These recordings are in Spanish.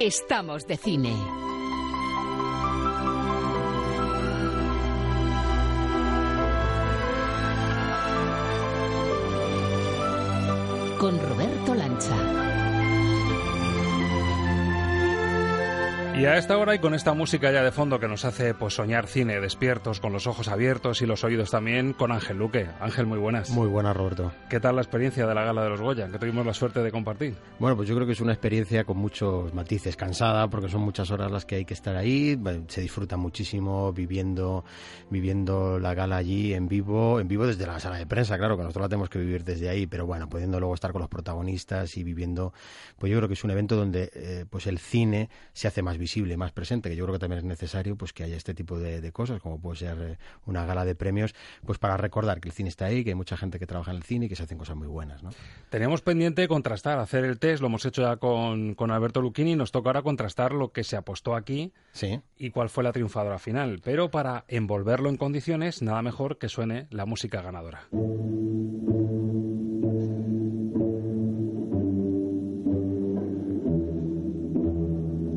Estamos de cine. Y a esta hora y con esta música ya de fondo que nos hace pues soñar cine despiertos, con los ojos abiertos y los oídos también, con Ángel Luque. Ángel, muy buenas. Muy buenas, Roberto. ¿Qué tal la experiencia de la gala de los Goya, que tuvimos la suerte de compartir? Bueno, pues yo creo que es una experiencia con muchos matices, cansada, porque son muchas horas las que hay que estar ahí, se disfruta muchísimo viviendo, viviendo la gala allí en vivo, en vivo desde la sala de prensa, claro, que nosotros la tenemos que vivir desde ahí, pero bueno, pudiendo luego estar con los protagonistas y viviendo, pues yo creo que es un evento donde eh, pues el cine se hace más visible visible, más presente, que yo creo que también es necesario pues que haya este tipo de, cosas, como puede ser eh, una gala de premios, pues para recordar que el cine está ahí, que hay mucha gente que trabaja en el cine y que se hacen cosas muy buenas. ¿no? Teníamos pendiente contrastar, hacer el test, lo hemos hecho ya con, con Alberto Lucchini, nos toca ahora contrastar lo que se apostó aquí sí. y cuál fue la triunfadora final. Pero para envolverlo en condiciones, nada mejor que suene la música ganadora.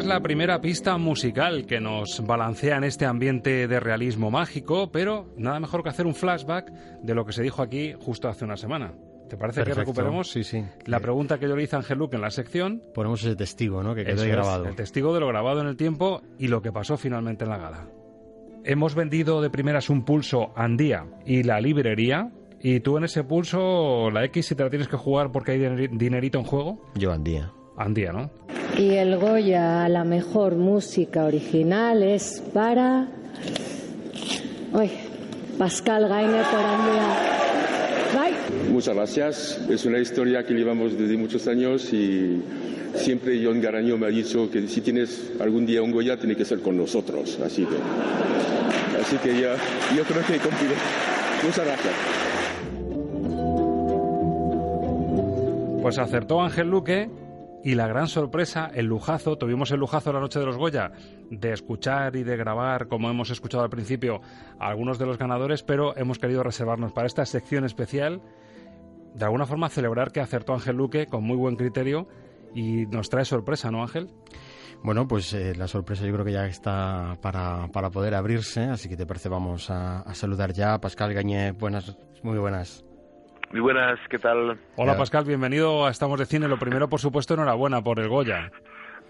Es la primera pista musical que nos balancea en este ambiente de realismo mágico, pero nada mejor que hacer un flashback de lo que se dijo aquí justo hace una semana. ¿Te parece que recuperemos sí, sí. la pregunta que yo le hice a Ángel Luke en la sección? Ponemos ese testigo, ¿no? Que quedó grabado. el testigo de lo grabado en el tiempo y lo que pasó finalmente en la gala. Hemos vendido de primeras un pulso Andía y la librería. Y tú en ese pulso, la X, si te la tienes que jugar porque hay dinerito en juego. Yo Andía. Andía, ¿no? Y el Goya a la mejor música original es para. Uy, Pascal Gainer por Andrea. Bye. Muchas gracias. Es una historia que llevamos desde muchos años y siempre John Garaño me ha dicho que si tienes algún día un Goya, tiene que ser con nosotros. Así que, así que ya, yo creo que he cumplido. Muchas gracias. Pues acertó Ángel Luque y la gran sorpresa, el lujazo, tuvimos el lujazo la noche de los Goya de escuchar y de grabar, como hemos escuchado al principio, a algunos de los ganadores, pero hemos querido reservarnos para esta sección especial, de alguna forma celebrar que acertó Ángel Luque con muy buen criterio y nos trae sorpresa, ¿no, Ángel? Bueno, pues eh, la sorpresa yo creo que ya está para, para poder abrirse, así que te parece vamos a, a saludar ya. Pascal Gañé, buenas, muy buenas. Muy buenas, ¿qué tal? Hola Pascal, bienvenido a Estamos de Cine. Lo primero, por supuesto, enhorabuena por el Goya.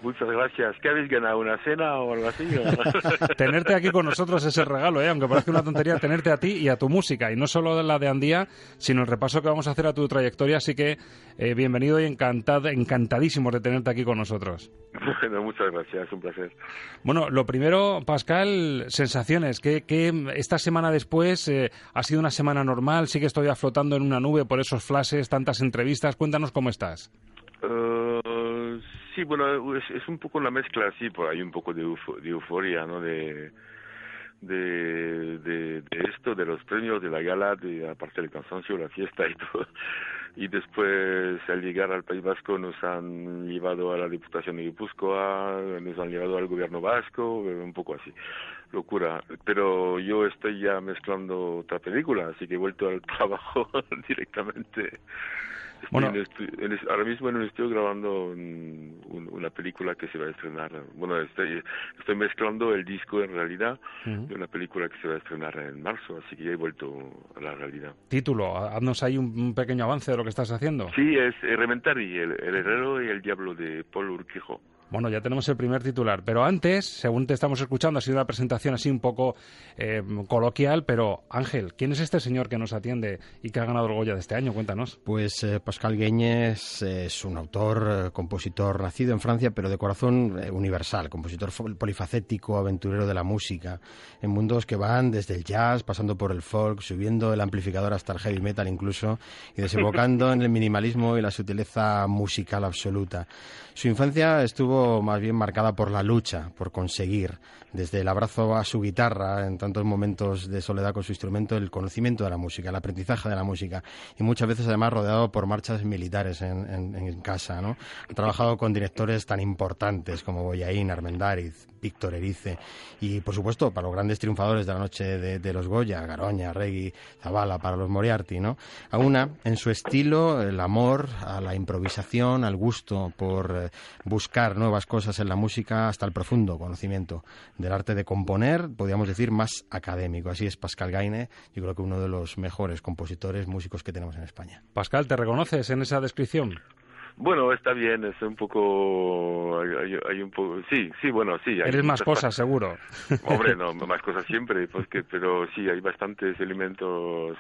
Muchas gracias. ¿Qué habéis ganado? ¿Una cena o algo así? tenerte aquí con nosotros es el regalo, ¿eh? aunque parezca una tontería, tenerte a ti y a tu música. Y no solo la de Andía, sino el repaso que vamos a hacer a tu trayectoria. Así que eh, bienvenido y encantado, encantadísimos de tenerte aquí con nosotros. Bueno, muchas gracias, un placer. Bueno, lo primero, Pascal, sensaciones. ¿Qué, esta semana después eh, ha sido una semana normal? ¿Sigue todavía flotando en una nube por esos flashes, tantas entrevistas? Cuéntanos cómo estás. Uh, sí, bueno, es, un poco una mezcla, sí, pues hay un poco de, euforia, ¿no? De, de, esto, de los premios, de la gala, de aparte del cansancio, la fiesta y todo. Y después, al llegar al País Vasco, nos han llevado a la Diputación de Guipúzcoa, nos han llevado al gobierno vasco, un poco así. Locura. Pero yo estoy ya mezclando otra película, así que he vuelto al trabajo directamente bueno, ahora mismo en estoy grabando una película que se va a estrenar. Bueno, estoy, estoy mezclando el disco en realidad de una película que se va a estrenar en marzo, así que ya he vuelto a la realidad. Título, haznos ahí un, pequeño avance de lo que estás haciendo. Sí, es Rementari, el, el herrero y el diablo de Paul Urquijo. Bueno, ya tenemos el primer titular, pero antes, según te estamos escuchando, ha sido una presentación así un poco eh, coloquial, pero Ángel, ¿quién es este señor que nos atiende y que ha ganado el Goya de este año? Cuéntanos. Pues eh, Pascal Gueñes es un autor, eh, compositor nacido en Francia, pero de corazón universal, compositor polifacético, aventurero de la música, en mundos que van desde el jazz, pasando por el folk, subiendo el amplificador hasta el heavy metal incluso, y desembocando en el minimalismo y la sutileza musical absoluta. Su infancia estuvo más bien marcada por la lucha, por conseguir, desde el abrazo a su guitarra en tantos momentos de soledad con su instrumento, el conocimiento de la música, el aprendizaje de la música, y muchas veces además rodeado por marchas militares en, casa. ¿no? Ha trabajado con directores tan importantes como Boyaín, Armendáriz, Víctor Erice, y por supuesto para los grandes triunfadores de la noche de, los Goya, Garoña, Regui, Zavala, para los Moriarty. ¿no? una, en su estilo, el amor a la improvisación, al gusto por eh, buscar nuevas cosas en la música hasta el profundo conocimiento del arte de componer, podríamos decir, más académico. Así es Pascal Gaine, yo creo que uno de los mejores compositores, músicos que tenemos en España. Pascal, ¿te reconoces en esa descripción? Bueno, está bien, es un poco, hay, un poco, sí, sí, bueno, sí. Hay Eres más cosas, seguro. Hombre, no, más cosas siempre, pues pero sí, hay bastantes elementos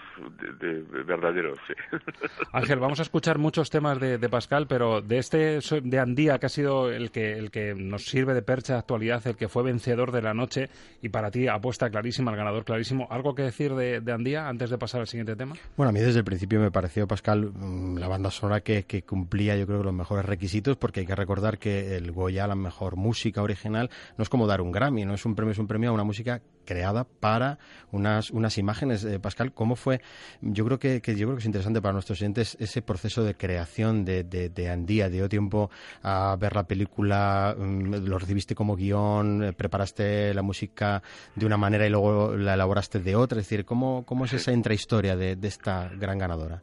de, verdaderos, sí. Ángel, vamos a escuchar muchos temas de, Pascal, pero de este, de Andía, que ha sido el que, el que nos sirve de percha de actualidad, el que fue vencedor de la noche, y para ti apuesta clarísima, el ganador clarísimo, ¿algo que decir de, Andía antes de pasar al siguiente tema? Bueno, a mí desde el principio me pareció, Pascal, mm, la banda sonora que, que cumplía, yo creo los mejores requisitos porque hay que recordar que el Goya, la mejor música original, no es como dar un Grammy, no es un premio, es un premio a una música creada para unas, unas imágenes. Eh, Pascal, ¿cómo fue? Yo creo que, yo creo que es interesante para nuestros oyentes ese proceso de creación de, de, Andía. Dio tiempo a ver la película, mm, lo recibiste como guion, eh, preparaste la música de una manera y luego la elaboraste de otra. Es decir, ¿cómo, cómo es esa intrahistoria de, de esta gran ganadora?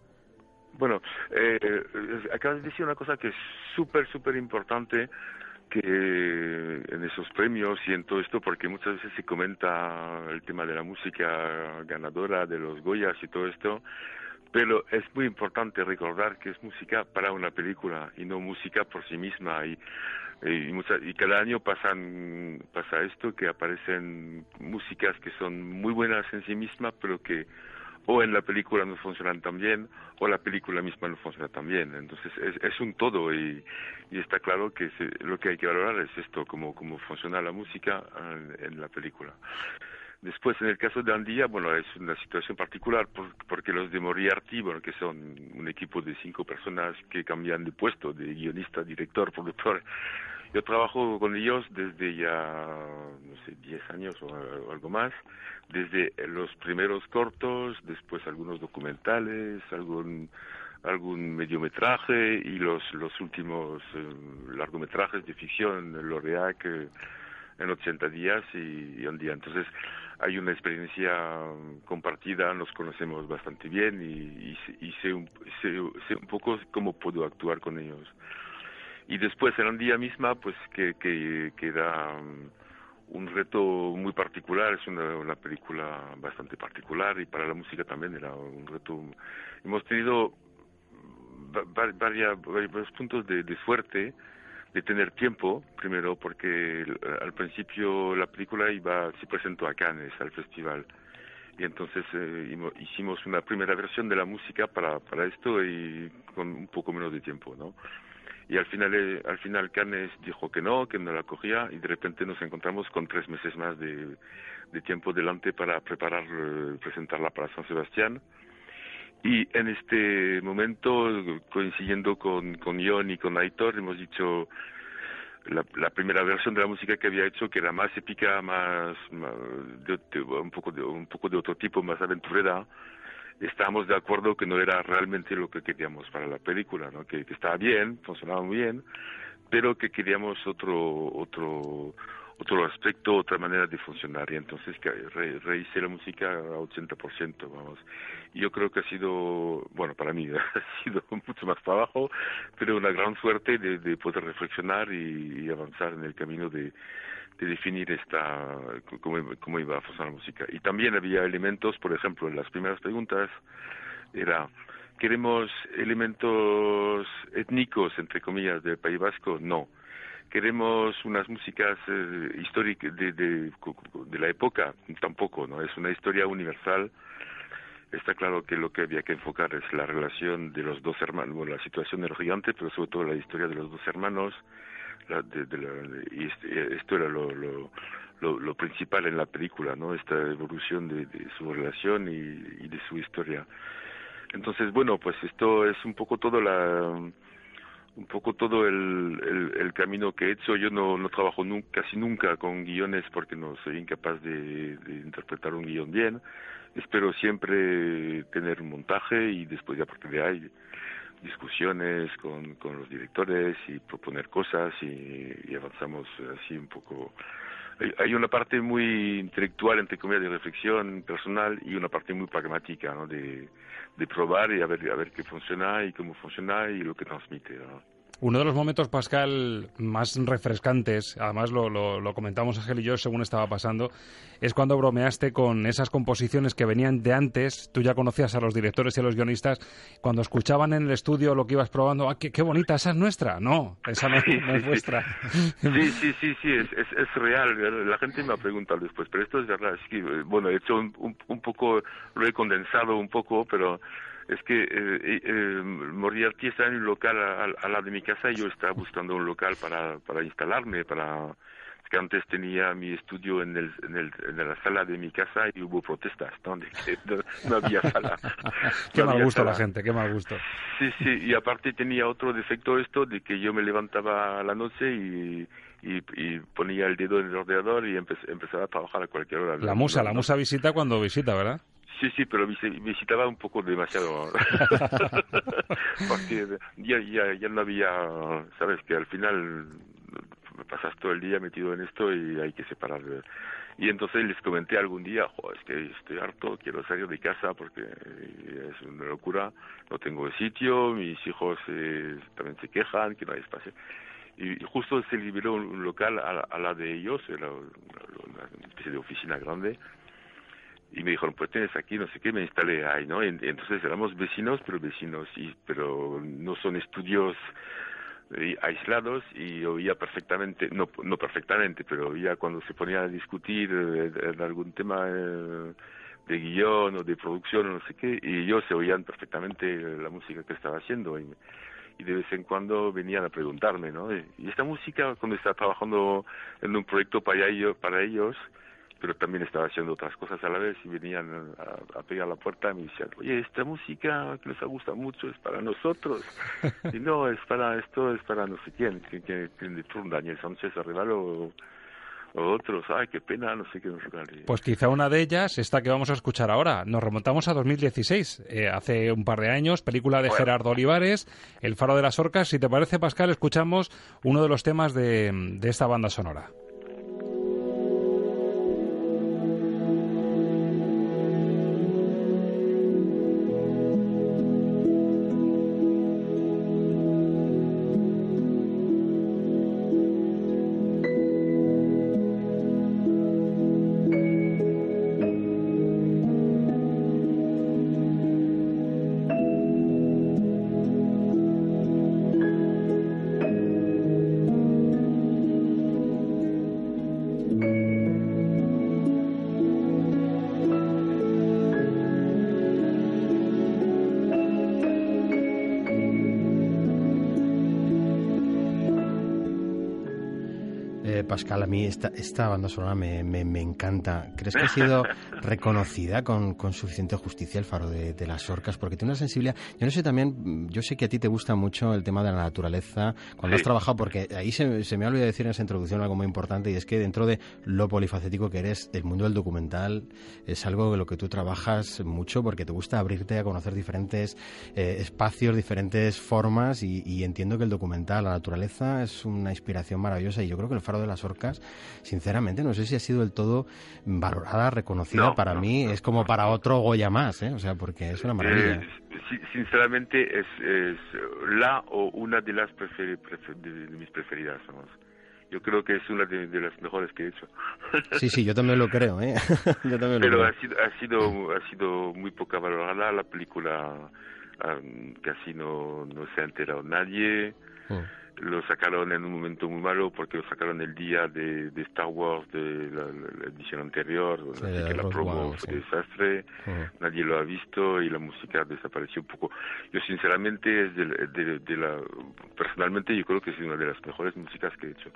Bueno, eh, acabas de decir una cosa que es súper, súper importante que en esos premios y en todo esto, porque muchas veces se comenta el tema de la música ganadora, de los Goyas y todo esto, pero es muy importante recordar que es música para una película y no música por sí misma. Y, y, y cada año pasan, pasa esto, que aparecen músicas que son muy buenas en sí mismas, pero que o en la película no funcionan tan bien o la película misma no funciona tan bien. Entonces es, un todo y, está claro que lo que hay que valorar es esto, cómo, cómo funciona la música en, la película. Después, en el caso de Andía, bueno, es una situación particular porque los de Moriarty, bueno, que son un equipo de cinco personas que cambian de puesto, de guionista, director, productor, yo trabajo con ellos desde ya, no sé, 10 años o, algo más, desde los primeros cortos, después algunos documentales, algún algún mediometraje y los los últimos eh, largometrajes de ficción, L'Oreac eh, en 80 días y, un día. Entonces hay una experiencia compartida, nos conocemos bastante bien y, y, sé, un, sé, un poco cómo puedo actuar con ellos y después en un día misma pues que, que, que era mm, un reto muy particular, es una, una película bastante particular y para la música también era un reto. Hemos tenido varios, varios puntos de, de suerte de tener tiempo, primero porque al principio la película iba, se presentó a Cannes, al festival, y entonces eh, hicimos una primera versión de la música para, para esto y con un poco menos de tiempo, ¿no? Y al final eh, al final Cannes dijo que no, que no la cogía y de repente nos encontramos con tres meses más de, tiempo delante para preparar eh, presentarla para San Sebastián. Y en este momento coincidiendo con con Ion y con Aitor hemos dicho la, la, primera versión de la música que había hecho que era más épica más, de, un poco de un poco de otro tipo más aventurera estábamos de acuerdo que no era realmente lo que queríamos para la película, ¿no? que, estaba bien, funcionaba muy bien, pero que queríamos otro otro otro aspecto, otra manera de funcionar y entonces que re, rehice la música a 80%, vamos. Y yo creo que ha sido, bueno, para mí ha sido mucho más trabajo, pero una gran suerte de, de poder reflexionar y avanzar en el camino de, de definir esta cómo, iba a funcionar la música. Y también había elementos, por ejemplo, en las primeras preguntas era ¿queremos elementos étnicos, entre comillas, del País Vasco? No. ¿Queremos unas músicas eh, históricas de, de, de, la época? Tampoco, ¿no? Es una historia universal. Está claro que lo que había que enfocar es la relación de los dos hermanos, bueno, la situación del gigante, pero sobre todo la historia de los dos hermanos, y este, esto era lo, lo, principal en la película, ¿no? Esta evolución de, su relación y, de su historia. Entonces, bueno, pues esto es un poco todo la un poco todo el, camino que he hecho. Yo no, trabajo casi nunca con guiones porque no soy incapaz de, de interpretar un guion bien. Espero siempre tener un montaje y después de a partir de ahí discusiones con, con los directores y proponer cosas y, avanzamos así un poco. Hay, una parte muy intelectual, entre comillas, de reflexión personal y una parte muy pragmática, ¿no? De, de probar y a ver, a ver qué funciona y cómo funciona y lo que transmite, ¿no? Uno de los momentos, Pascal, más refrescantes, además lo, lo, comentamos Ángel y yo según estaba pasando, es cuando bromeaste con esas composiciones que venían de antes, tú ya conocías a los directores y a los guionistas, cuando escuchaban en el estudio lo que ibas probando, ah, qué, bonita, esa es nuestra. No, esa no, es vuestra. Sí, sí, sí, sí, es, es, real. La gente me ha preguntado después, pero esto es verdad. Es que, bueno, he hecho un, un poco, lo he condensado un poco, pero es que eh, eh, Moriarty está en un local al, lado de mi casa y yo estaba buscando un local para, para instalarme, para que antes tenía mi estudio en, el, en, el, en la sala de mi casa y hubo protestas, donde no, había sala. qué mal gusto la gente, qué mal gusto. Sí, sí, y aparte tenía otro defecto esto de que yo me levantaba a la noche y, y, ponía el dedo en el ordenador y empezaba a trabajar a cualquier hora. La musa, la musa visita cuando visita, ¿verdad? Sí, sí, pero visitaba un poco demasiado. Porque ya, ya, ya no había, sabes, que al final pasas todo el día metido en esto y hay que separar. Y entonces les comenté algún día, es que estoy harto, quiero salir de casa porque es una locura, no tengo sitio, mis hijos eh, también se quejan, que no hay espacio. Y justo se liberó un, local a, la de ellos, era una especie de oficina grande, y me dijeron pues tienes aquí no sé qué me instalé ahí no entonces éramos vecinos pero vecinos y pero no son estudios eh, aislados y oía perfectamente no no perfectamente pero oía cuando se ponía a discutir eh, algún tema eh, de guion o de producción o no sé qué y ellos se oían perfectamente la música que estaba haciendo y, y de vez en cuando venían a preguntarme no y esta música cuando estaba trabajando en un proyecto para ellos para ellos pero también estaba haciendo otras cosas a la vez y venían a, pegar la puerta y me decían, oye, esta música que nos gusta mucho es para nosotros. y no, es para esto, es para no sé quién, que, de turno, Daniel Sánchez Arribal o, otros. Ay, qué pena, no sé qué nos Pues quizá una de ellas, esta que vamos a escuchar ahora. Nos remontamos a 2016, eh, hace un par de años, película de Gerardo Olivares, El Faro de las Orcas. Si te parece, Pascal, escuchamos uno de los temas de, de esta banda sonora. Pascal, a mí esta, esta banda sonora me, me, encanta. ¿Crees que ha sido reconocida con, con suficiente justicia el faro de, las orcas? Porque tiene una sensibilidad. Yo no sé también, yo sé que a ti te gusta mucho el tema de la naturaleza cuando has trabajado, porque ahí se, se me ha olvidado decir en esa introducción algo muy importante y es que dentro de lo polifacético que eres, el mundo del documental es algo de lo que tú trabajas mucho porque te gusta abrirte a conocer diferentes eh, espacios, diferentes formas y, y entiendo que el documental, la naturaleza es una inspiración maravillosa y yo creo que el faro de las orcas, sinceramente, no sé si ha sido del todo valorada, reconocida. Para mí es como para otro Goya más, ¿eh? O sea, porque es una maravilla. Eh, sinceramente, es, la o una de las de, mis preferidas. Yo creo que es una de, las mejores que he hecho. Sí, sí, yo también lo creo, ¿eh? Pero Ha, sido, ha, sido, ha sido muy poca valorada la película, casi no, no se ha enterado nadie. Oh lo sacaron en un momento muy malo porque lo sacaron el día de, de Star Wars de la, edición anterior, así que la promo fue desastre, nadie lo ha visto y la música desapareció un poco. Yo sinceramente es de, de, la personalmente yo creo que es una de las mejores músicas que he hecho.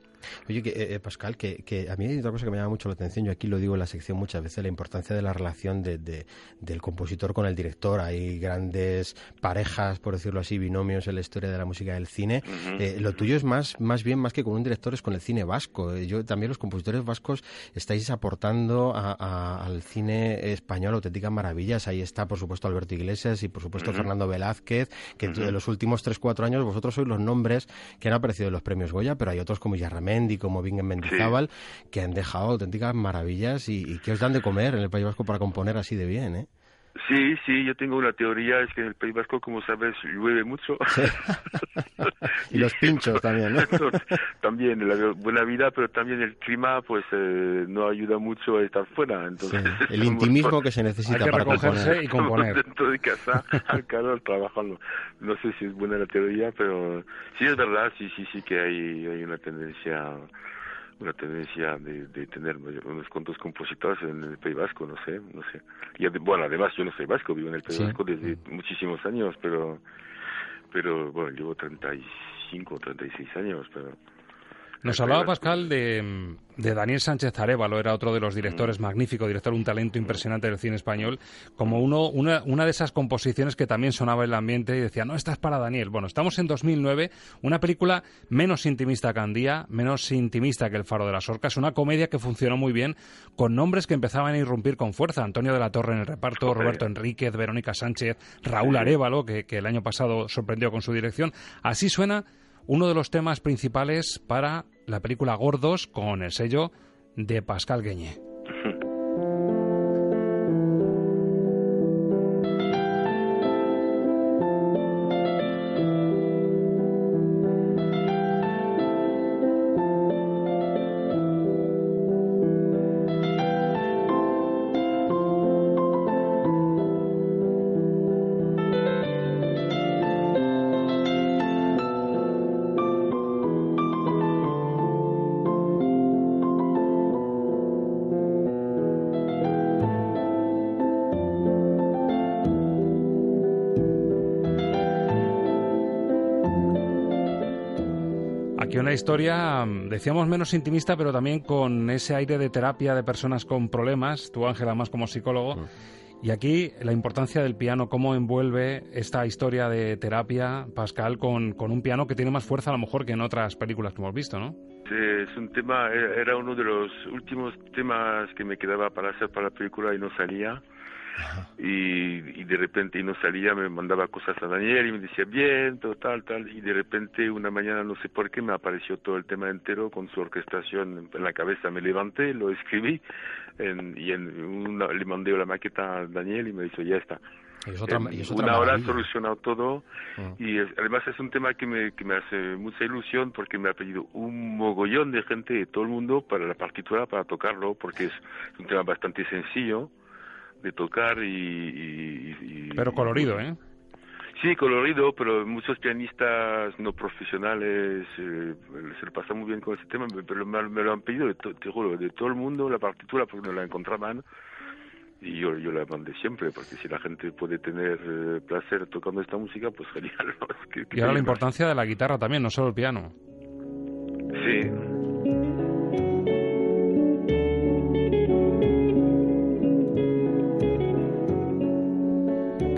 Oye, que, eh, eh, Pascal, que, que, a mí hay otra cosa que me llama mucho la atención, yo aquí lo digo en la sección muchas veces, la importancia de la relación de, del compositor con el director. Hay grandes parejas, por decirlo así, binomios en la historia de la música del cine. Eh, lo tuyo es más, más bien, más que con un director, es con el cine vasco. Yo también los compositores vascos estáis aportando al cine español auténticas maravillas. Ahí está, por supuesto, Alberto Iglesias y, por supuesto, Fernando Velázquez, que de los últimos 3-4 años vosotros sois los nombres que han aparecido en los premios Goya, pero hay otros como Yarramendi, como Bingen Mendizábal, que han dejado auténticas maravillas y, que os dan de comer en el País Vasco para componer así de bien, ¿eh? Sí, sí, yo tengo una teoría, es que en el País Vasco, como sabes, llueve mucho. y los pinchos también, ¿no? también, la buena vida, pero también el clima, pues, eh, no ayuda mucho a estar fuera. Entonces, El intimismo que se necesita para componer. y componer. Dentro de casa, al calor, trabajando. No sé si es buena la teoría, pero sí es verdad, sí, sí, sí que hay, hay una tendencia una tendencia de, de, tener unos cuantos compositores en el País Vasco, no sé, no sé. Y bueno, además yo no soy vasco, vivo en el País Vasco desde muchísimos años, pero pero bueno, llevo 35 o 36 años, pero nos hablaba Pascal de, Daniel Sánchez Arevalo, era otro de los directores mm. magnífico, director, un talento impresionante del cine español, como uno, una, una de esas composiciones que también sonaba en el ambiente y decía, no, esta es para Daniel. Bueno, estamos en 2009, una película menos intimista que Andía, menos intimista que El Faro de las Orcas, una comedia que funcionó muy bien, con nombres que empezaban a irrumpir con fuerza. Antonio de la Torre en el reparto, Roberto Enríquez, Verónica Sánchez, Raúl Arevalo, que, que el año pasado sorprendió con su dirección. Así suena uno de los temas principales para la película Gordos con el sello de Pascal Gueñé. historia, mm, decíamos, menos intimista, pero también con ese aire de terapia de personas con problemas, tú Ángela más como psicólogo. Mm. Y aquí la importancia del piano, cómo envuelve esta historia de terapia, Pascal, con, con un piano que tiene más fuerza a lo mejor que en otras películas que hemos visto, ¿no? Sí, es un tema, era uno de los últimos temas que me quedaba para hacer para la película y no salía y, de repente y no salía, me mandaba cosas a Daniel y me decía bien, tal, tal, y de repente una mañana no sé por qué me apareció todo el tema entero con su orquestación en la cabeza, me levanté, lo escribí y en una, le mandé la maqueta a Daniel y me dijo ya está. Y es otra, una hora solucionado todo ah. y además es un tema que me, que me hace mucha ilusión porque me ha pedido un mogollón de gente de todo el mundo para la partitura, para tocarlo, porque es un tema bastante sencillo de tocar y, pero colorido, ¿eh? Sí, colorido, pero muchos pianistas no profesionales eh, se lo pasan muy bien con ese tema, pero me, lo han pedido de, de todo el mundo la partitura porque no la encontraban y yo, yo la mandé siempre, porque si la gente puede tener eh, placer tocando esta música, pues genial. y ahora la importancia de la guitarra también, no solo el piano. Sí,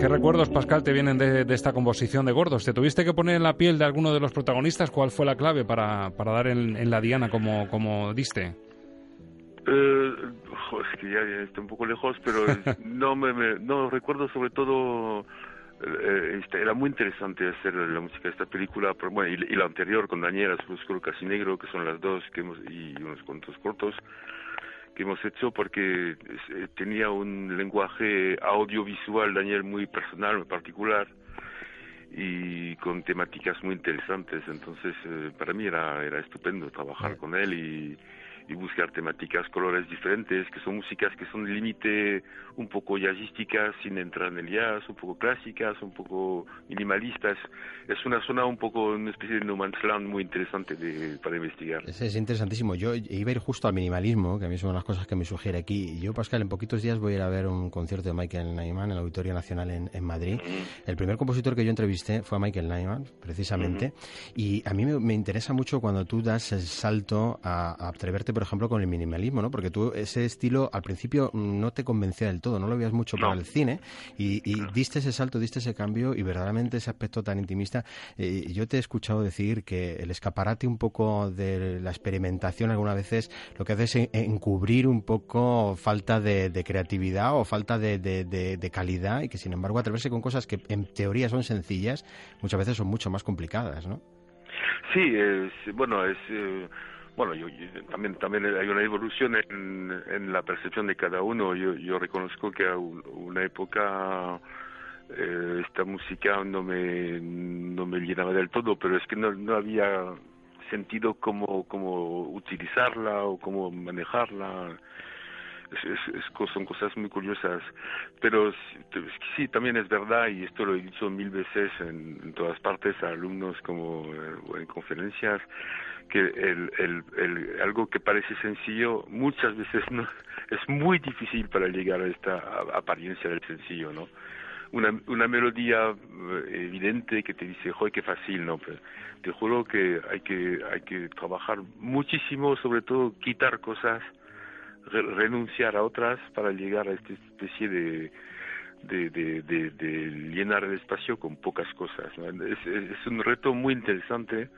¿Qué recuerdos, Pascal, te vienen de, esta composición de Gordos? ¿Te tuviste que poner en la piel de alguno de los protagonistas? ¿Cuál fue la clave para, para dar en, la diana como, como diste? Eh, es que ya, estoy un poco lejos, pero no me, no recuerdo sobre todo eh, este, era muy interesante hacer la música de esta película, bueno, y, la anterior con Daniela, Oscuro Casi Negro, que son las dos que hemos, y unos cuantos cortos que hemos hecho porque eh, tenía un lenguaje audiovisual, Daniel, muy personal, muy particular y con temáticas muy interesantes. Entonces, eh, para mí era, era estupendo trabajar con él y, y buscar temáticas, colores diferentes, que son músicas que son de límite un poco jazzísticas sin entrar en el jazz, un poco clásicas, un poco minimalistas. Es una zona un poco, una especie de no man's land muy interesante de, para investigar. Es, es, interesantísimo. Yo iba a ir justo al minimalismo, que a mí son las cosas que me sugiere aquí. Yo, Pascal, en poquitos días voy a ir a ver un concierto de Michael Nyman en el Auditorio Nacional en, en Madrid. El primer compositor que yo entrevisté fue a Michael Nyman, precisamente. Y a mí me, me, interesa mucho cuando tú das el salto a, a atreverte, por ejemplo, con el minimalismo, ¿no? Porque tú ese estilo al principio no te convencía del todo, no lo veías mucho no. para el cine y, y no. diste ese salto, diste ese cambio y verdaderamente ese aspecto tan intimista. Eh, yo te he escuchado decir que el escaparate un poco de la experimentación algunas veces lo que hace es encubrir un poco falta de, de creatividad o falta de, de, de, calidad y que sin embargo atreverse con cosas que en teoría son sencillas muchas veces son mucho más complicadas, ¿no? Sí, es, bueno, es... Eh bueno, yo, también también hay una evolución en, en la percepción de cada uno. Yo, yo reconozco que a una época eh, esta música no me no me llenaba del todo, pero es que no, no había sentido cómo cómo utilizarla o cómo manejarla. Son cosas muy curiosas. Pero sí, también es verdad, y esto lo he dicho mil veces en, todas partes a alumnos como eh, en conferencias, que el, el, el, algo que parece sencillo muchas veces no es muy difícil para llegar a esta apariencia del sencillo, ¿no? Una, una melodía evidente que te dice, joder, qué fácil, ¿no? Pero te juro que hay que hay que trabajar muchísimo, sobre todo quitar cosas, re, renunciar a otras para llegar a esta especie de llenar el espacio con pocas cosas. es un reto muy interesante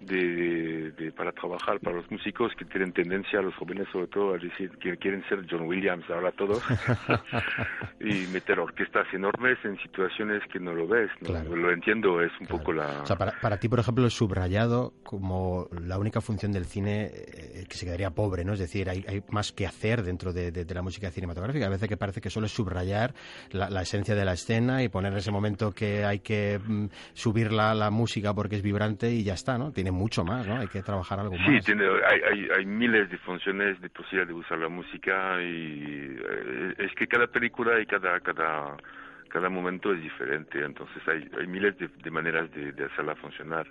de, de, para trabajar para los músicos que tienen tendencia, los jóvenes sobre todo, a decir que quieren ser John Williams ahora todos y meter orquestas enormes en situaciones que no lo ves. ¿no? Claro. Lo entiendo, es un claro. poco la... O sea, para, para, ti, por ejemplo, el subrayado como la única función del cine eh, que se quedaría pobre, ¿no? Es decir, hay, hay más que hacer dentro de, de, de, la música cinematográfica. A veces que parece que solo es subrayar la, la, esencia de la escena y poner en ese momento que hay que mm, subir la, la música porque es vibrante y ya está, ¿no? tiene mucho más, ¿no? Hay que trabajar algo sí, más. Sí, hay, hay, hay, miles de funciones de posibilidad de usar la música y eh, es que cada película y cada cada cada momento es diferente, entonces hay, hay miles de, de maneras de, de, hacerla funcionar.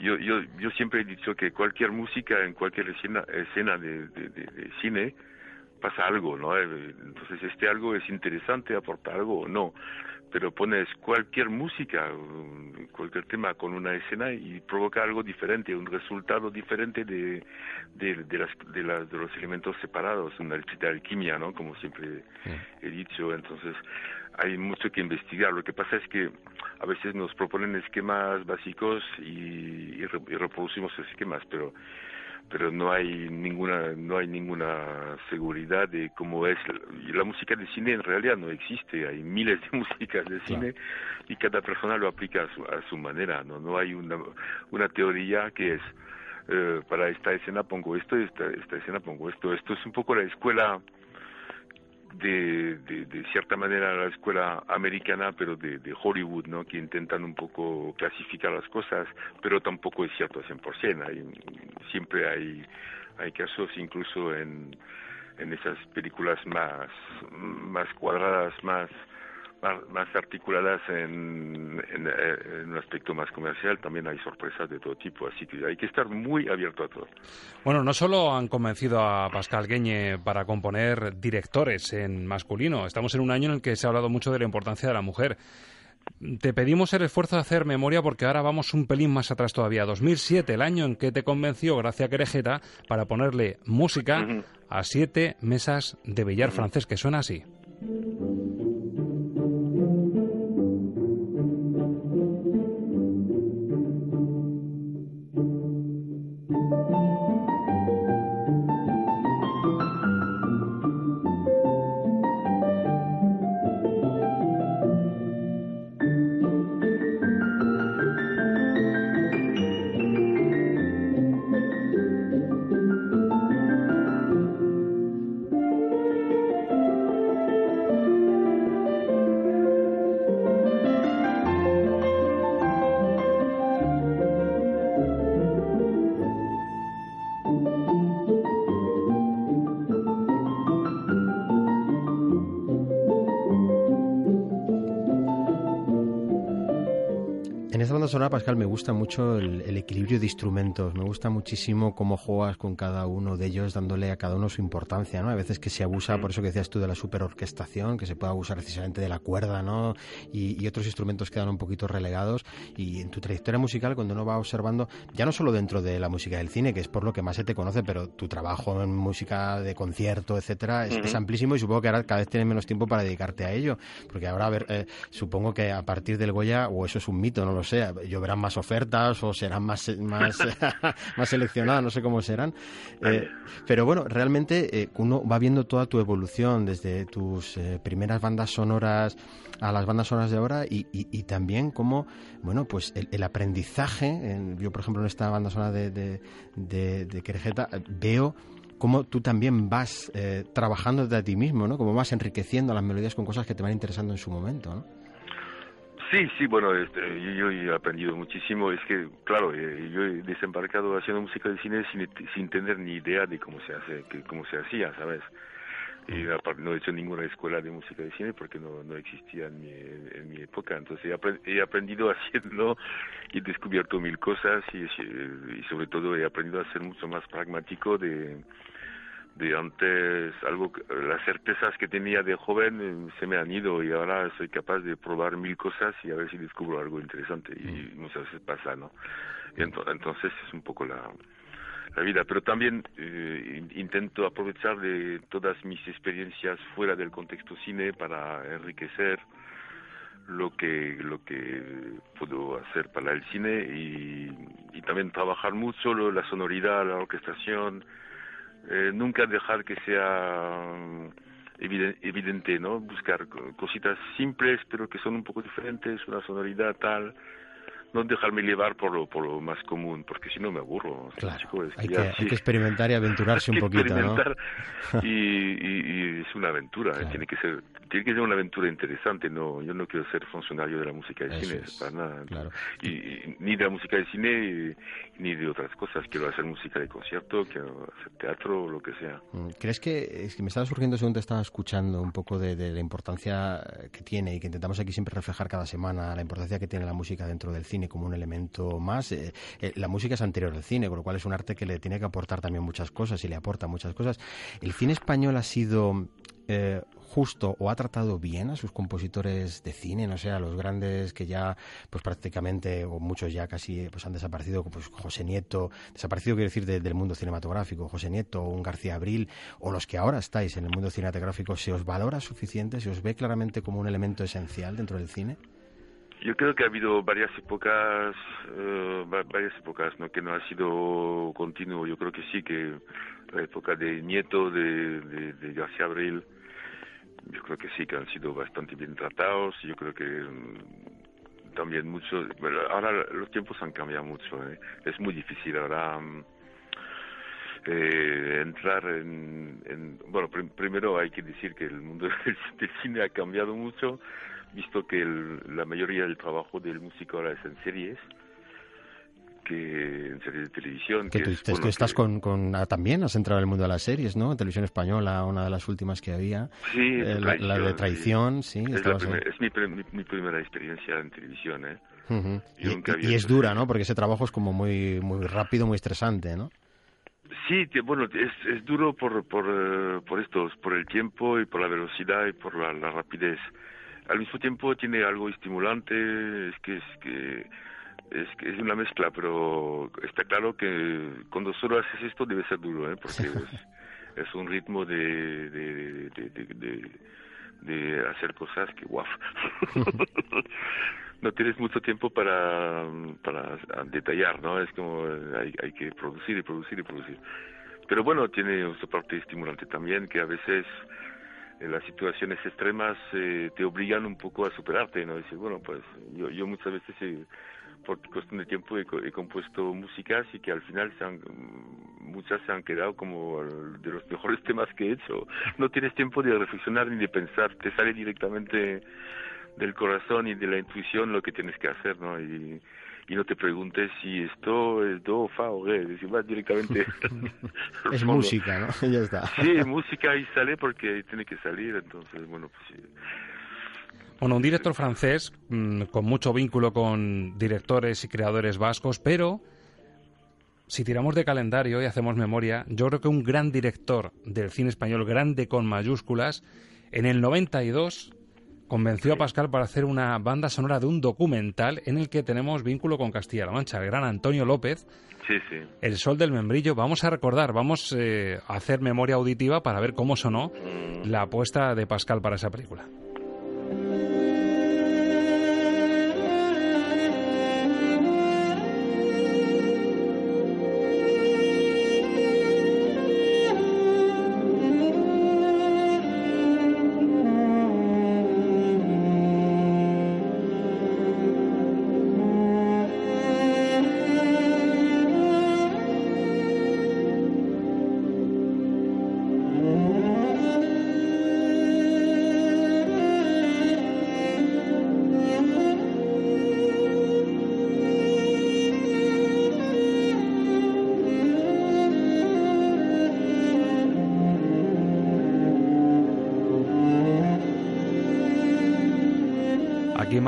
Yo, yo, yo siempre he dicho que cualquier música en cualquier escena, escena de, de cine pasa algo, ¿no? Entonces este algo es interesante, aporta algo o no pero pones cualquier música, cualquier tema con una escena y provoca algo diferente, un resultado diferente de, de, de, las, de, las, de los elementos separados, una de alquimia, ¿no? Como siempre sí. he dicho. Entonces, hay mucho que investigar. Lo que pasa es que a veces nos proponen esquemas básicos y, y, y reproducimos esquemas, pero pero no hay ninguna no hay ninguna seguridad de cómo es la música de cine en realidad no existe. Hay miles de músicas de cine claro. y cada persona lo aplica a su, a su manera no no hay una una teoría que es eh, para esta escena pongo esto esta esta escena pongo esto. Esto es un poco la escuela de, de, cierta manera la escuela americana, pero de, de, Hollywood, ¿no? Que intentan un poco clasificar las cosas, pero tampoco es cierto al 100%. Hay, siempre hay, hay casos incluso en, en esas películas más, más cuadradas, más más, articuladas en, en, en, un aspecto más comercial, también hay sorpresas de todo tipo, así que hay que estar muy abierto a todo. Bueno, no solo han convencido a Pascal Gueñe para componer directores en masculino, estamos en un año en el que se ha hablado mucho de la importancia de la mujer. Te pedimos el esfuerzo de hacer memoria porque ahora vamos un pelín más atrás todavía. 2007, el año en que te convenció Gracia Querejeta para ponerle música a siete mesas de billar francés, que suena así. Sonora, Pascal, me gusta mucho el, equilibrio de instrumentos. Me gusta muchísimo cómo juegas con cada uno de ellos, dándole a cada uno su importancia, ¿no? A veces que se abusa, por eso que decías tú, de la superorquestación, que se puede abusar precisamente de la cuerda, ¿no? Y, otros instrumentos quedan un poquito relegados. Y en tu trayectoria musical, cuando uno va observando, ya no solo dentro de la música del cine, que es por lo que más se te conoce, pero tu trabajo en música de concierto, etcétera, es, amplísimo y supongo que ahora cada vez tienes menos tiempo para dedicarte a ello. Porque ahora, a ver, eh, supongo que a partir del Goya, o eso es un mito, no lo sé, lloverán más ofertas o serán más, más, más seleccionadas, no sé cómo serán. Eh, pero bueno, realmente eh, uno va viendo toda tu evolución desde tus eh, primeras bandas sonoras a las bandas sonoras de ahora y, y, también cómo, bueno, pues el, aprendizaje, yo por ejemplo en esta banda sonora de, de, de, de Querejeta veo cómo tú también vas trabajando de ti mismo, ¿no? Cómo vas enriqueciendo las melodías con cosas que te van interesando en su momento, ¿no? Sí, sí, bueno, este, yo, he aprendido muchísimo. Es que, claro, eh, yo he desembarcado haciendo música de cine sin, sin tener ni idea de cómo se hace, que, cómo se hacía, ¿sabes? Y no he hecho ninguna escuela de música de cine porque no, no existía en mi, en mi época. Entonces he, aprendido haciendo y he descubierto mil cosas y, y sobre todo he aprendido a ser mucho más pragmático de de antes algo las certezas que tenía de joven eh, se me han ido y ahora soy capaz de probar mil cosas y a ver si descubro algo interesante y mm. muchas veces pasa no y entonces es un poco la la vida pero también eh, intento aprovechar de todas mis experiencias fuera del contexto cine para enriquecer lo que lo que puedo hacer para el cine y, y también trabajar mucho la sonoridad la orquestación eh, nunca dejar que sea mm, evidente, ¿no? Buscar cositas simples, pero que son un poco diferentes, una sonoridad tal, no dejarme llevar por lo, por lo más común, porque si no me aburro. Claro, hay, que, hay, que, experimentar y aventurarse un poquito, ¿no? y, y, es una aventura, ¿eh? tiene que ser tiene que ser una aventura interesante, no yo no quiero ser funcionario de la música de cine, para nada. Claro. Y, ni de la música de cine ni de otras cosas, quiero hacer música de concierto, quiero hacer teatro, lo que sea. Mm, ¿Crees que, es que me estaba surgiendo según te estaba escuchando un poco de, de la importancia que tiene y que intentamos aquí siempre reflejar cada semana, la importancia que tiene la música dentro del cine? Como un elemento más. Eh, eh, la música es anterior al cine, con lo cual es un arte que le tiene que aportar también muchas cosas y le aporta muchas cosas. ¿El cine español ha sido eh, justo o ha tratado bien a sus compositores de cine, no sé, a los grandes que ya, pues prácticamente, o muchos ya casi pues han desaparecido, pues José Nieto, desaparecido quiero decir del mundo cinematográfico, José Nieto, un García Abril, o los que ahora estáis en el mundo cinematográfico, ¿se os valora suficiente, se os ve claramente como un elemento esencial dentro del cine? Yo creo que ha habido varias épocas, eh, varias épocas, ¿no? Que no ha sido continuo. Yo creo que sí, que la época de Nieto, de, de, García Abril, yo creo que sí, que han sido bastante bien tratados. Yo creo que mm, también mucho. Ahora los tiempos han cambiado mucho. ¿eh? Es muy difícil ahora. Mm, eh, entrar en, en bueno primero hay que decir que el mundo del cine ha cambiado mucho visto que la mayoría del trabajo del músico ahora es en series, que en series de televisión. Que, tú, estás con, con ah, también, has entrado en el mundo de las series, ¿no? Televisión española, una de las últimas que había. Sí, eh, la, de traición, sí. es, mi, primera experiencia en televisión, ¿eh? y, es dura, ¿no? Porque ese trabajo es como muy, muy rápido, muy estresante, ¿no? Sí, bueno, es, es duro por, por, eh, por estos, por el tiempo y por la velocidad y por la rapidez al mismo tiempo tiene algo estimulante, es que es que es que es una mezcla, pero está claro que cuando solo haces esto debe ser duro, ¿eh? porque es, un ritmo de de, de, de, hacer cosas que guau. no tienes mucho tiempo para, para detallar, ¿no? Es como hay, hay que producir y producir y producir. Pero bueno, tiene su parte estimulante también, que a veces las situaciones extremas eh, te obligan un poco a superarte, ¿no? Dices, bueno, pues yo, yo muchas veces, eh, por cuestión de tiempo, he, compuesto músicas y que al final se han, muchas se han quedado como de los mejores temas que he hecho. No tienes tiempo de reflexionar ni de pensar, te sale directamente del corazón y de la intuición lo que tienes que hacer, ¿no? Y, y no te preguntes si esto es do, fa o re, decir, vas directamente. es música, ¿no? ya está. Sí, música y sale porque tiene que salir, entonces, bueno, pues Bueno, un director francés mm, con mucho vínculo con directores y creadores vascos, pero si tiramos de calendario y hacemos memoria, yo creo que un gran director del cine español, grande con mayúsculas, en el 92 convenció a Pascal para hacer una banda sonora de un documental en el que tenemos vínculo con Castilla-La Mancha, el gran Antonio López. Sí, sí. El Sol del Membrillo. Vamos a recordar, vamos eh, a hacer memoria auditiva para ver cómo sonó Mm. la apuesta de Pascal para esa película.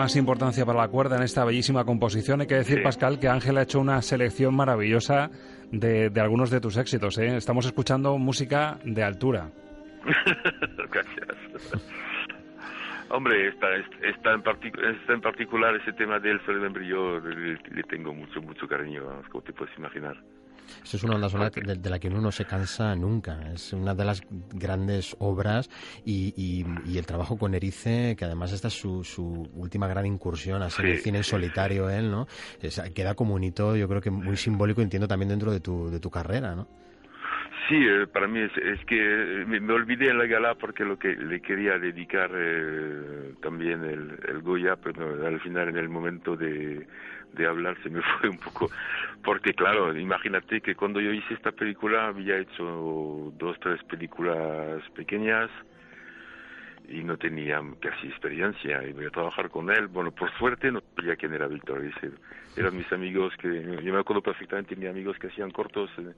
Más importancia para la cuerda en esta bellísima composición. Hay que decir, Sí. Pascal, que Ángel ha hecho una selección maravillosa de, de algunos de tus éxitos. ¿eh? Estamos escuchando música de altura. Gracias. Hombre, está, está, en está en particular ese tema del Sol del Membrillo, le, le tengo mucho, mucho cariño, como te puedes imaginar. Eso es una banda sonora de, de la que uno no se cansa nunca. Es una de las grandes obras y, y- y el trabajo con Erice, que además esta es su, su última gran incursión en el Sí, cine en sí, solitario, él, ¿no? Es- queda como un hito, yo creo que muy simbólico, entiendo también dentro de tu, de tu carrera, ¿no? Sí, eh, para mí es, es que eh, me, me olvidé en la gala porque lo que le quería dedicar eh, también el, el Goya, pero al final en el momento de, de hablar se me fue un poco, porque claro, imagínate que cuando yo hice esta película había hecho dos, tres películas pequeñas y no tenía casi experiencia y voy a trabajar con él. Bueno, por suerte no sabía quién era Víctor. Eran mis amigos que, yo me acuerdo perfectamente, tenía amigos que hacían cortos eh,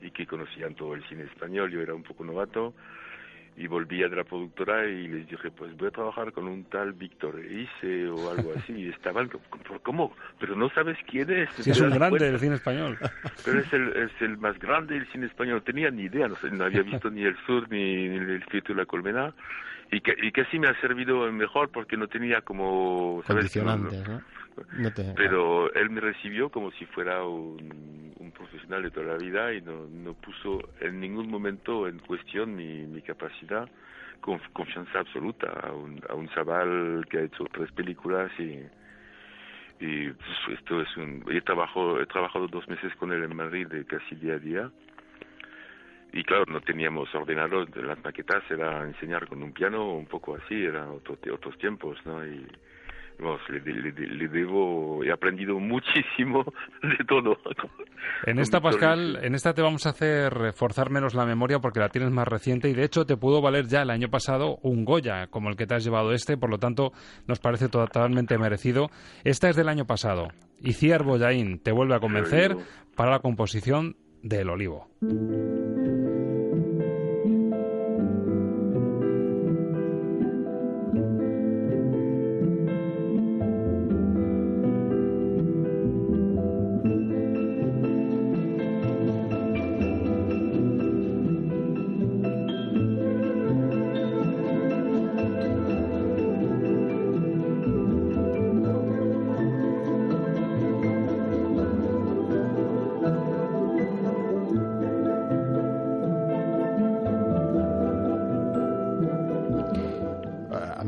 y que conocían todo el cine español. Yo era un poco novato y volví a la productora y les dije, pues voy a trabajar con un tal Víctor Ise o algo así. Y estaban, ¿cómo? Pero no sabes quién es. Sí, ¿Te es un grande cuenta? del cine español. Pero es el, es el más grande del cine español. No tenía ni idea, no, sé, no había visto ni El Sur ni, ni El Espíritu de la Colmena. Y que, y que sí me ha servido mejor porque no tenía como... ¿sabes? Condicionantes, ¿no? No Pero él me recibió como si fuera un, profesional de toda la vida y no, no puso en ningún momento en cuestión mi, mi capacidad, con confianza absoluta a un, a un chaval que ha hecho tres películas y, y pues, esto es un... He, trabajo, he trabajado dos meses con él en Madrid de casi día a día y claro, no teníamos ordenador, las maquetas era enseñar con un piano, un poco así, eran otro, otros tiempos, ¿no? Y vamos, le, le- le- le debo, he aprendido muchísimo de todo. En esta, Pascal, en esta te vamos a hacer forzar menos la memoria porque la tienes más reciente y de hecho te pudo valer ya el año pasado un Goya como el que te has llevado este, por lo tanto nos parece totalmente merecido. Esta es del año pasado. Y Ciar Boyaín te vuelve a convencer para la composición del olivo.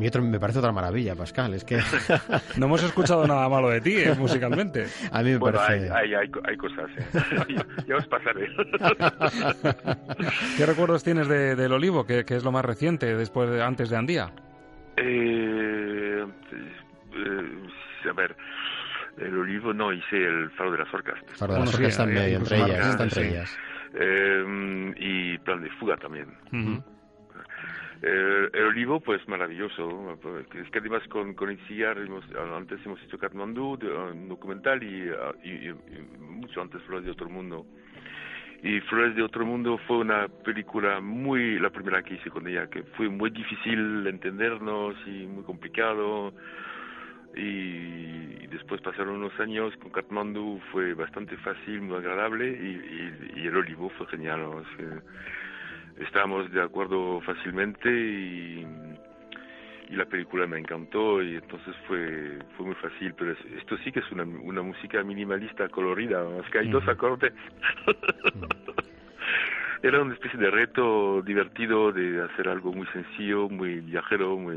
Mí otro- me parece otra maravilla, Pascal. Es que No hemos escuchado nada malo de ti, eh, musicalmente. a mí me Bueno, hay, parece... hay, hay, hay cosas, ¿eh? ya, os pasaré. ¿Qué recuerdos tienes de- del olivo, que, que es lo más reciente después de, antes de Andía? eh, eh, a ver, el olivo no, hice el faro de las orcas. Faro de las sí, Orcas hay- medio, hay entre ellas, marcas, está entre sí. ellas. Eh, y plan de fuga también. Ujú. Eh, el olivo, pues maravilloso. Es que además con, con Itziar hemos- antes hemos hecho Katmandú, de- un documental, y, ah, y- y- mucho antes lo de otro mundo. y Flores de Otro Mundo fue una película muy, la primera que hice con ella, que fue muy difícil entendernos y muy complicado. Y, después pasaron unos años con Kathmandu, fue bastante fácil, muy agradable y, El Olivo fue genial. Estábamos de acuerdo fácilmente y, y la película me encantó y entonces fue fue muy fácil pero esto sí que es una, una música minimalista colorida es que hay dos acordes. Era una especie de reto divertido de hacer algo muy sencillo muy viajero muy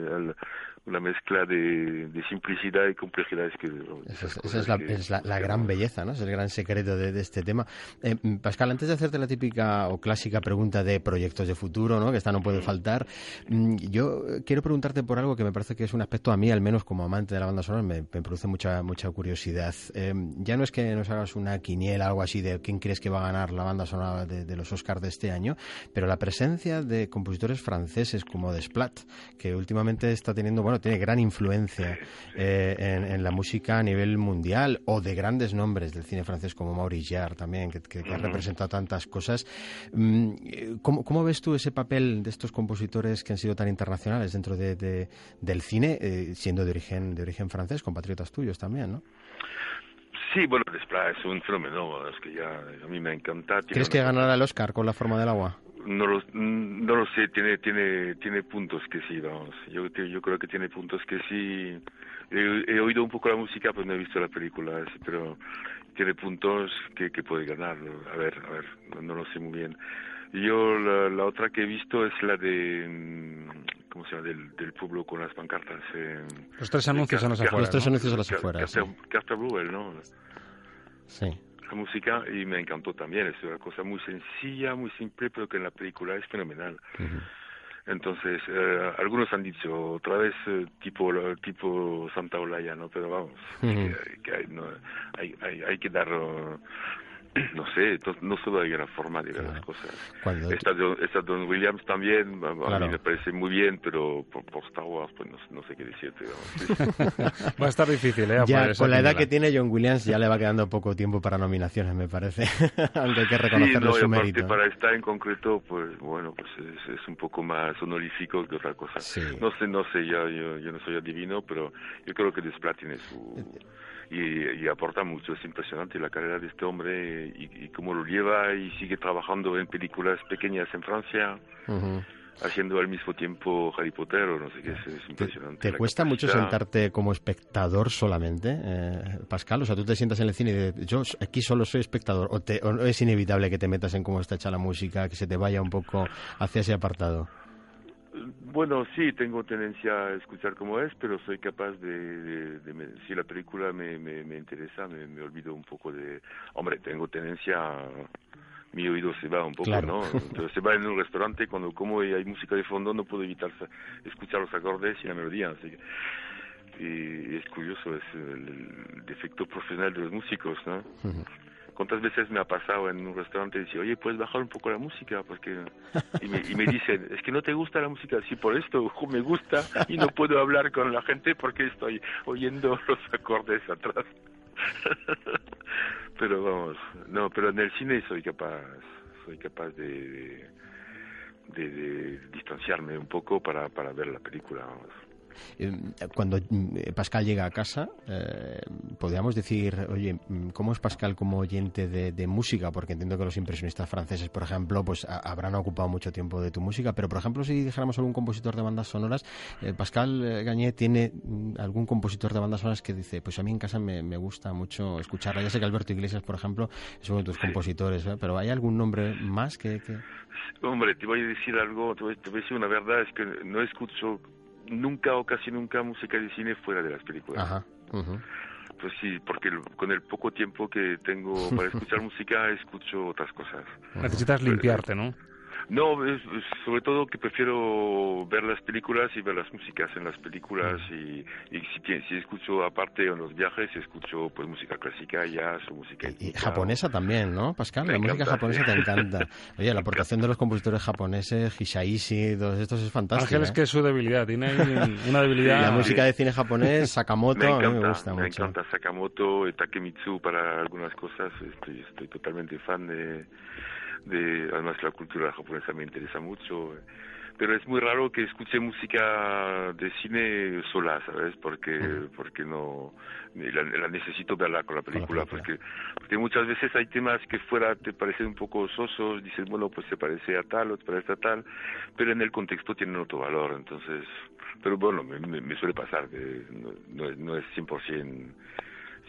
una mezcla de, simplicidad y complejidad. Que, esa, es, la, gran belleza, ¿no? Es el gran secreto de, este tema. Eh, Pascal, antes de hacerte la típica o clásica pregunta de proyectos de futuro, ¿no? Que esta no puede faltar, mm, yo quiero preguntarte por algo que me parece que es un aspecto a mí, al menos como amante de la banda sonora, me, produce mucha mucha curiosidad. Eh, ya no es que nos hagas una quiniela, algo así de quién crees que va a ganar la banda sonora de, los Oscars de este año, pero la presencia de compositores franceses como Desplat, que últimamente está teniendo, bueno, tiene gran influencia eh, en, la música a nivel mundial o de grandes nombres del cine francés como Maurice Jarre también, que, ha representado tantas cosas. Mm, ¿Cómo, ves tú ese papel de estos compositores que han sido tan internacionales dentro de, del cine, eh, siendo de origen, de origen francés, compatriotas tuyos también, no? Sí, bueno, Desplat es un fenómeno, es que ya a mí me encanta. ¿Crees que ganará el Oscar con La forma del agua? No lo, no lo sé, tiene, tiene, tiene puntos que sí, vamos. Yo, yo creo que tiene puntos que sí. He, oído un poco la música, pero no he visto la película, pero tiene puntos que, que puede ganar. A ver, a ver, no, lo sé muy bien. Yo la, otra que he visto es la de, mm, ¿cómo se llama? Del, del pueblo con las pancartas. Eh, los tres anuncios a las afueras. Los tres anuncios a las afueras. ¿no? Sí música y me encantó también. Es una cosa muy sencilla, muy simple, pero que en la película es fenomenal. Entonces, eh, algunos han dicho otra vez eh, tipo tipo Santa Olaya, ¿no? Pero vamos, que, hay, no, hay, hay, hay, que dar no sé, no solo hay una forma de ver las cosas. Esta, esta, Don Williams también, a, mí me parece muy bien, pero por, Star Wars, pues no, sé qué decirte. va a estar difícil, ¿eh? Ya, con la edad que tiene John Williams ya le va quedando poco tiempo para nominaciones, me parece. Aunque hay que reconocerle su mérito. Para esta en concreto, pues bueno, pues es, un poco más honorífico que otra cosa. No sé, no sé, yo, yo, no soy adivino, pero yo creo que Desplat tiene su y, aporta mucho. Es impresionante la carrera de este hombre y, cómo lo lleva y sigue trabajando en películas pequeñas en Francia. Haciendo al mismo tiempo Harry Potter o no sé qué, es, impresionante. ¿Te, cuesta mucho sentarte como espectador solamente, eh, Pascal? O sea, tú te sientas en el cine y dices, yo aquí solo soy espectador, o, te, o es inevitable que te metas en cómo está hecha la música, que se te vaya un poco hacia ese apartado. Bueno, sí, tengo tendencia a escuchar como es, pero soy capaz de, si la película me, me, interesa, me, olvido un poco de, hombre, tengo tendencia, mi oído se va un poco, ¿no? Entonces se va en un restaurante cuando como y hay música de fondo no puedo evitar escuchar los acordes y la melodía, así y es curioso, es el, defecto profesional de los músicos, ¿no? ¿Cuántas veces me ha pasado en un restaurante y dice, oye, puedes bajar un poco la música? porque Y me, y me dicen, es que no te gusta la música, sí, por esto me gusta y no puedo hablar con la gente porque estoy oyendo los acordes atrás. pero vamos, no, pero en el cine soy capaz, soy capaz de, de, distanciarme un poco para, para ver la película, vamos. Eh, cuando mm, Pascal llega a casa, eh, podríamos decir, oye, mm, ¿cómo es Pascal como oyente de, música? Porque entiendo que los impresionistas franceses, por ejemplo, pues habrán ocupado mucho tiempo de tu música, pero por ejemplo, si dijéramos algún compositor de bandas sonoras, eh, Pascal Gagné tiene mm, algún compositor de bandas sonoras que dice, pues a mí en casa me, gusta mucho escucharla. Ya sé que Alberto Iglesias, por ejemplo, es uno de tus compositores, pero ¿hay algún nombre más que, Hombre, te voy a decir algo, te voy, te voy a decir una verdad, es que no escucho nunca o casi nunca música de cine fuera de las películas. Ajá. Pues sí, porque con el poco tiempo que tengo para escuchar música, escucho otras cosas. Necesitas limpiarte, ¿no? No, sobre todo que prefiero ver las películas y ver las músicas en las películas y, y si, si, escucho aparte en los viajes, escucho pues música clásica, jazz o música... Y, japonesa también, ¿no, Pascal? la música japonesa te encanta. Oye, la aportación de los compositores japoneses, Hisaishi, todos estos es fantástica. Ángel es ¿eh? que es su debilidad, tiene una debilidad... la música de cine japonés, Sakamoto, me, encanta, a mí me gusta mucho. Me encanta Sakamoto, Takemitsu para algunas cosas, estoy, estoy totalmente fan de de, además la cultura japonesa me interesa mucho pero es muy raro que escuche música de cine sola, ¿sabes? Porque, porque no, la, necesito verla con la película, porque, porque muchas veces hay temas que fuera te parecen un poco sosos, dices, bueno, pues se parece a tal o se parece a tal, pero en el contexto tienen otro valor, entonces, pero bueno, me, me, suele pasar, que no, no, es 100%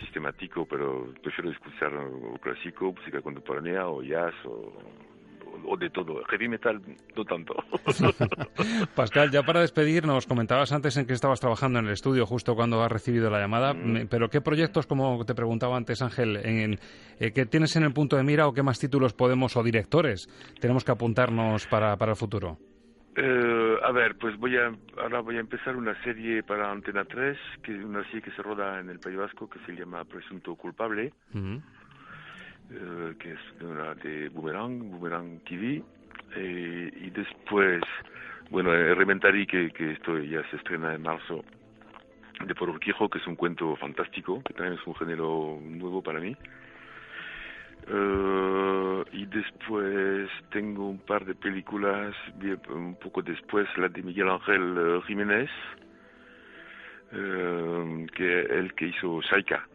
sistemático, pero prefiero escuchar o clásico, música contemporánea o jazz o o de todo. Heavy metal no tanto. Pascal, ya para despedirnos, comentabas antes en que estabas trabajando en el estudio justo cuando has recibido la llamada, mm. pero ¿qué proyectos, como te preguntaba antes Ángel, en, eh, que tienes en el punto de mira o qué más títulos podemos o directores tenemos que apuntarnos para, para el futuro? Eh, a ver, pues voy a, ahora voy a empezar una serie para Antena 3, que es una serie que se roda en el País Vasco, que se llama Presunto Culpable. Eh, que es una de Boomerang, Boomerang TV. Eh, y después, bueno, Rementari, que, que esto ya se estrena en marzo, de Por Urquijo, que es un cuento fantástico, que también es un género nuevo para mí. Uh, y después tengo un par de películas, un poco después la de Miguel Ángel Jiménez, uh, que el que hizo Saika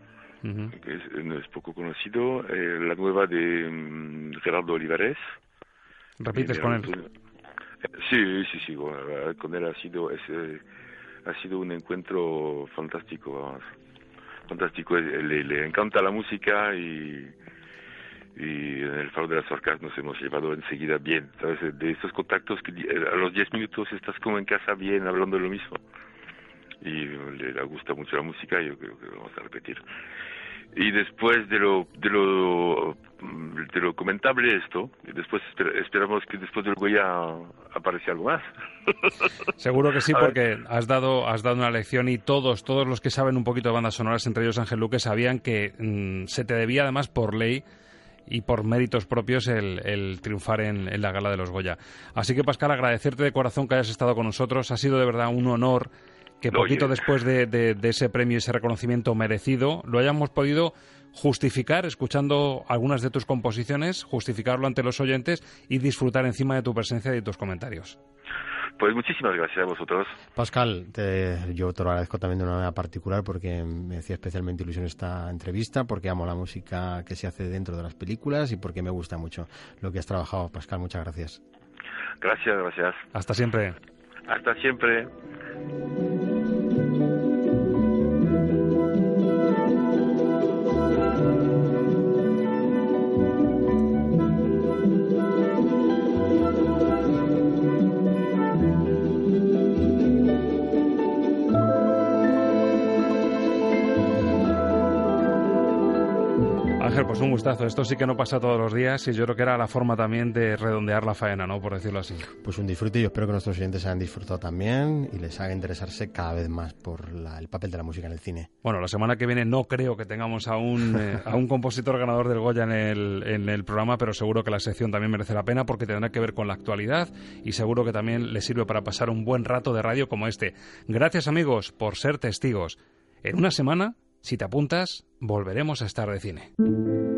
que es, no es poco conocido, eh, la nueva de mm, Gerardo Olivares. ¿Repites con él? Sí, sí, sí, con él ha sido, ese ha sido un encuentro fantástico, fantástico, le, le encanta la música y, y en el Faro de las Orcas nos hemos llevado enseguida bien, ¿sabes? De estos contactos que a los 10 minutos estás como en casa bien, hablando de lo mismo. Y le, gusta mucho la música, yo creo que vamos a repetir y después de lo de lo de lo comentable esto y después esperamos que después del Goya aparezca algo más seguro que sí porque has dado has dado una lección y todos todos los que saben un poquito de bandas sonoras entre ellos Ángel Luque sabían que mm, se te debía además por ley y por méritos propios el, el triunfar en, en, la gala de los Goya. Así que Pascal, agradecerte de corazón que hayas estado con nosotros. Ha sido de verdad un honor que poquito después de, ese premio y ese reconocimiento merecido lo hayamos podido justificar escuchando algunas de tus composiciones, justificarlo ante los oyentes y disfrutar encima de tu presencia y de tus comentarios. Pues muchísimas gracias a vosotros. Pascal, yo te lo agradezco también de una manera particular porque me hacía especialmente ilusión esta entrevista, porque amo la música que se hace dentro de las películas y porque me gusta mucho lo que has trabajado. Pascal, muchas gracias. Gracias, gracias. Hasta siempre. Hasta siempre. Gustazo. Esto sí que no pasa todos los días y yo creo que era la forma también de redondear la faena, ¿no? Por decirlo así. Pues un disfrute y yo espero que nuestros oyentes hayan disfrutado también y les haga interesarse cada vez más por el papel de la música en el cine. Bueno, la semana que viene no creo que tengamos a un, eh, a un compositor ganador del Goya en el, en el programa, pero seguro que la sección también merece la pena porque tendrá que ver con la actualidad y seguro que también le sirve para pasar un buen rato de radio como este. Gracias amigos por ser testigos. En una semana si te apuntas, volveremos a estar de cine.